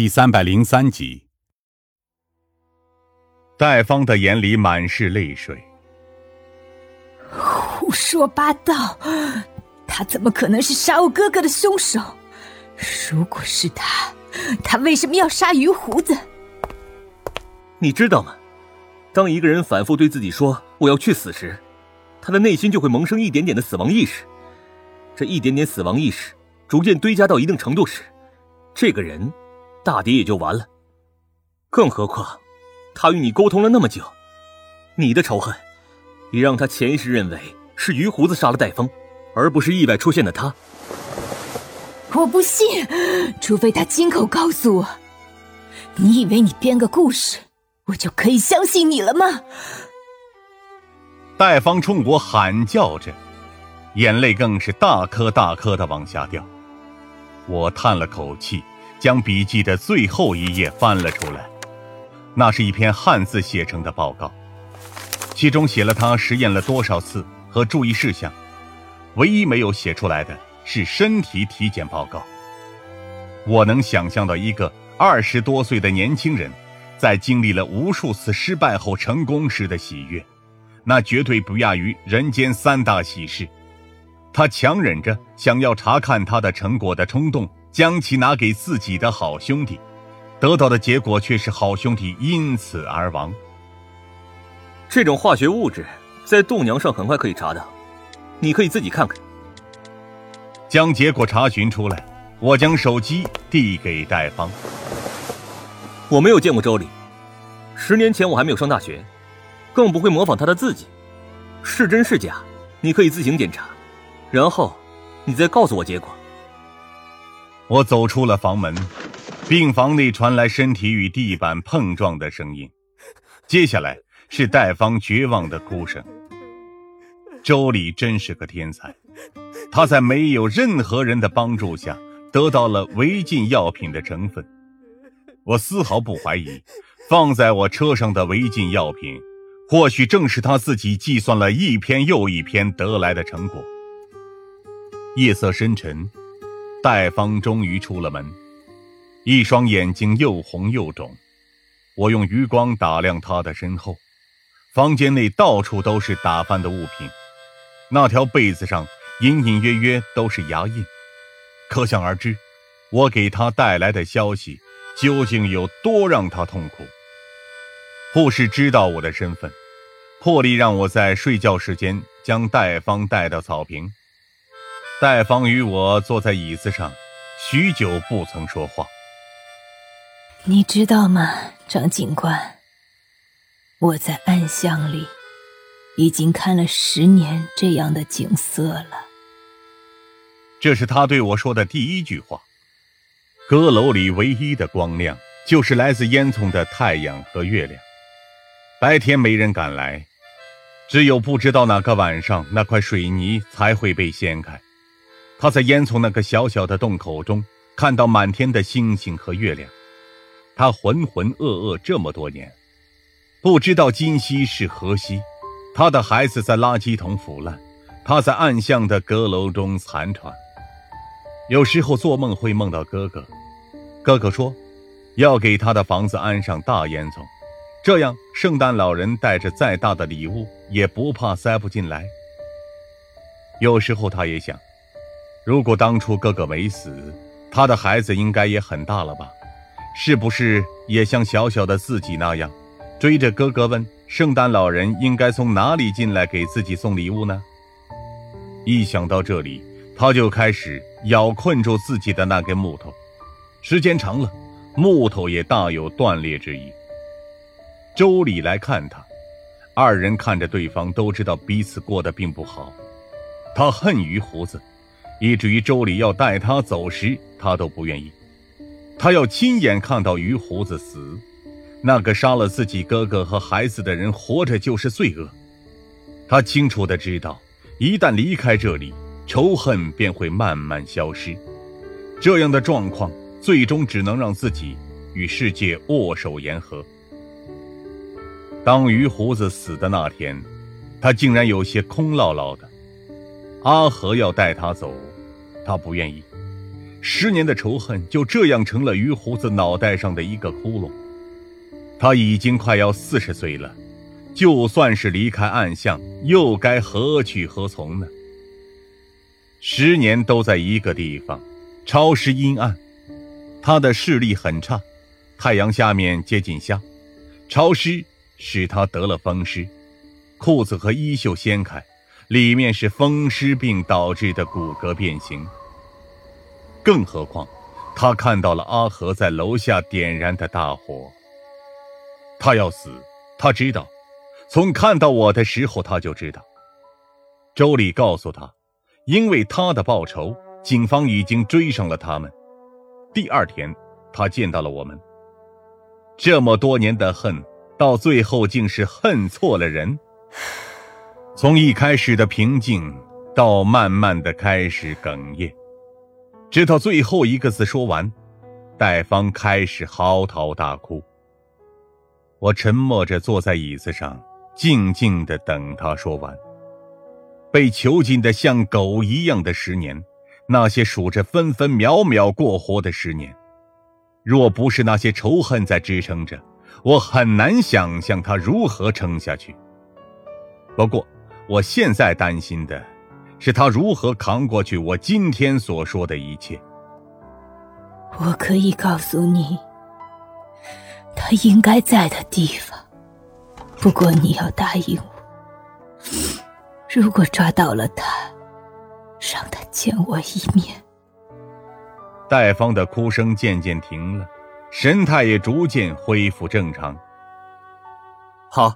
第三百零三集。戴芳的眼里满是泪水。胡说八道！他怎么可能是杀我哥哥的凶手？如果是他，他为什么要杀于胡子？你知道吗？当一个人反复对自己说“我要去死”时，他的内心就会萌生一点点的死亡意识。这一点点死亡意识逐渐堆加到一定程度时，这个人大抵也就完了。更何况，他与你沟通了那么久，你的仇恨也让他潜意识认为是于胡子杀了戴峰，而不是意外出现的他。我不信，除非他亲口告诉我。你以为你编个故事？我就可以相信你了吗？戴方冲我喊叫着，眼泪更是大颗大颗的往下掉。我叹了口气，将笔记的最后一页翻了出来。那是一篇汉字写成的报告，其中写了他实验了多少次和注意事项，唯一没有写出来的是身体体检报告。我能想象到一个二十多岁的年轻人。在经历了无数次失败后成功时的喜悦，那绝对不亚于人间三大喜事。他强忍着想要查看他的成果的冲动，将其拿给自己的好兄弟，得到的结果却是好兄弟因此而亡。这种化学物质在度娘上很快可以查到，你可以自己看看。将结果查询出来，我将手机递给戴方。我没有见过周礼，十年前我还没有上大学，更不会模仿他的字迹，是真是假，你可以自行检查，然后你再告诉我结果。我走出了房门，病房内传来身体与地板碰撞的声音，接下来是戴芳绝望的哭声。周礼真是个天才，他在没有任何人的帮助下得到了违禁药品的成分。我丝毫不怀疑，放在我车上的违禁药品，或许正是他自己计算了一篇又一篇得来的成果。夜色深沉，戴芳终于出了门，一双眼睛又红又肿。我用余光打量他的身后，房间内到处都是打翻的物品，那条被子上隐隐约约都是牙印，可想而知，我给他带来的消息。究竟有多让他痛苦？护士知道我的身份，破例让我在睡觉时间将戴芳带到草坪。戴芳与我坐在椅子上，许久不曾说话。你知道吗，张警官？我在暗巷里已经看了十年这样的景色了。这是他对我说的第一句话。阁楼里唯一的光亮，就是来自烟囱的太阳和月亮。白天没人敢来，只有不知道哪个晚上，那块水泥才会被掀开。他在烟囱那个小小的洞口中，看到满天的星星和月亮。他浑浑噩噩这么多年，不知道今夕是何夕。他的孩子在垃圾桶腐烂，他在暗巷的阁楼中残喘。有时候做梦会梦到哥哥。哥哥说，要给他的房子安上大烟囱，这样圣诞老人带着再大的礼物也不怕塞不进来。有时候他也想，如果当初哥哥没死，他的孩子应该也很大了吧？是不是也像小小的自己那样，追着哥哥问圣诞老人应该从哪里进来给自己送礼物呢？一想到这里，他就开始咬困住自己的那根木头。时间长了，木头也大有断裂之意。周礼来看他，二人看着对方，都知道彼此过得并不好。他恨于胡子，以至于周礼要带他走时，他都不愿意。他要亲眼看到于胡子死，那个杀了自己哥哥和孩子的人活着就是罪恶。他清楚的知道，一旦离开这里，仇恨便会慢慢消失。这样的状况。最终只能让自己与世界握手言和。当于胡子死的那天，他竟然有些空落落的。阿和要带他走，他不愿意。十年的仇恨就这样成了于胡子脑袋上的一个窟窿。他已经快要四十岁了，就算是离开暗巷，又该何去何从呢？十年都在一个地方，潮湿阴暗，他的视力很差，太阳下面接近瞎，潮湿使他得了风湿，裤子和衣袖掀开，里面是风湿病导致的骨骼变形。更何况，他看到了阿和在楼下点燃的大火。他要死，他知道，从看到我的时候他就知道。周礼告诉他，因为他的报仇，警方已经追上了他们。第二天，他见到了我们。这么多年的恨，到最后竟是恨错了人。从一开始的平静，到慢慢的开始哽咽，直到最后一个字说完，戴芳开始嚎啕大哭。我沉默着坐在椅子上，静静的等他说完。被囚禁的像狗一样的十年，那些数着分分秒秒过活的十年，若不是那些仇恨在支撑着，我很难想象他如何撑下去。不过，我现在担心的，是他如何扛过去我今天所说的一切。我可以告诉你。他应该在的地方，不过你要答应我，如果抓到了他，让他见我一面。戴芳的哭声渐渐停了，神态也逐渐恢复正常。好，